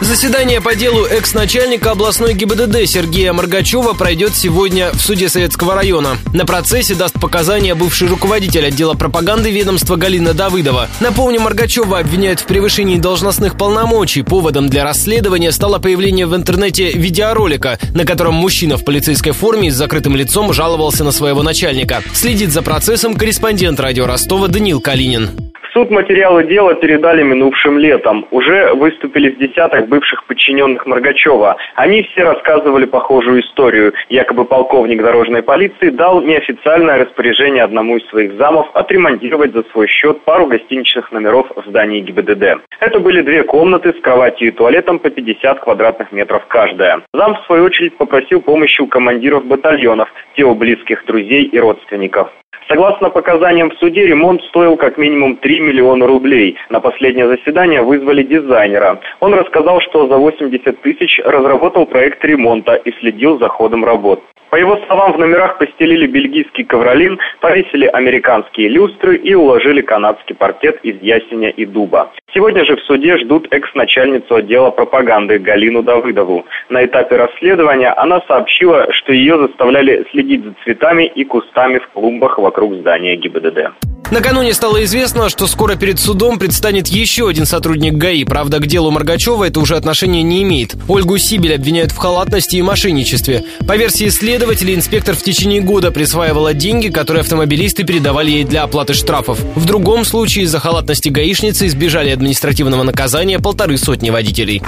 Заседание по делу экс-начальника областной ГИБДД Сергея Маргачева пройдет сегодня в суде Советского района. На процессе даст показания бывший руководитель отдела пропаганды ведомства Галина Давыдова. Напомню, Маргачева обвиняют в превышении должностных полномочий. Поводом для расследования стало появление в интернете видеоролика, на котором мужчина в полицейской форме с закрытым лицом жаловался на своего начальника. Следит за процессом корреспондент радио Ростова Данил Калинин суд материалы дела передали минувшим летом. Уже выступили с десяток бывших подчиненных Маргачева. Они все рассказывали похожую историю. Якобы полковник дорожной полиции дал неофициальное распоряжение одному из своих замов отремонтировать за свой счет пару гостиничных номеров в здании ГИБДД. Это были две комнаты с кроватью и туалетом по 50 квадратных метров каждая. Зам, в свою очередь, попросил помощи у командиров батальонов, те близких друзей и родственников. Согласно показаниям в суде, ремонт стоил как минимум 3 миллиона рублей. На последнее заседание вызвали дизайнера. Он рассказал, что за 80 тысяч разработал проект ремонта и следил за ходом работ. По его словам, в номерах постелили бельгийский ковролин, повесили американские люстры и уложили канадский паркет из ясеня и дуба. Сегодня же в суде ждут экс-начальницу отдела пропаганды Галину Давыдову. На этапе расследования она сообщила, что ее заставляли следить за цветами и кустами в клумбах вокруг здания ГИБДД. Накануне стало известно, что скоро перед судом предстанет еще один сотрудник ГАИ. Правда, к делу Маргачева это уже отношения не имеет. Ольгу Сибель обвиняют в халатности и мошенничестве. По версии следователей, инспектор в течение года присваивала деньги, которые автомобилисты передавали ей для оплаты штрафов. В другом случае из-за халатности гаишницы избежали административного наказания полторы сотни водителей.